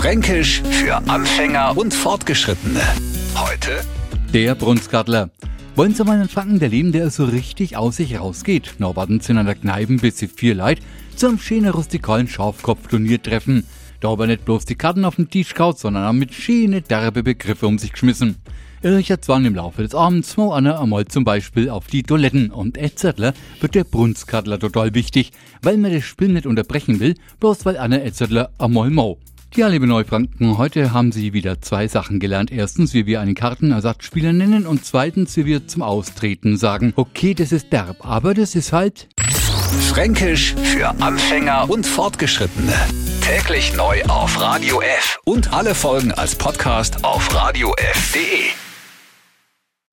Fränkisch für Anfänger und Fortgeschrittene. Heute Der Brunskadler. Wollen Sie mal einen Franken der leben, der so richtig aus sich rausgeht? Na, warten Sie in einer Kneipe, bis Sie vier Leid zum schönen rustikalen Schafkopf-Turnier treffen. Da aber nicht bloß die Karten auf den Tisch kaut, sondern auch mit schöne derbe Begriffe um sich geschmissen. Ich zwar im Laufe des Abends mal einer einmal zum Beispiel auf die Toiletten und Etzettler wird der Brunskadler total wichtig, weil man das Spiel nicht unterbrechen will, bloß weil Anna Etzettler einmal mau. Ja, liebe Neufranken, heute haben Sie wieder zwei Sachen gelernt. Erstens, wie wir einen Kartenersatzspieler nennen und zweitens, wie wir zum Austreten sagen. Okay, das ist derb, aber das ist halt Fränkisch für Anfänger und Fortgeschrittene. Täglich neu auf Radio F und alle Folgen als Podcast auf radiof.de.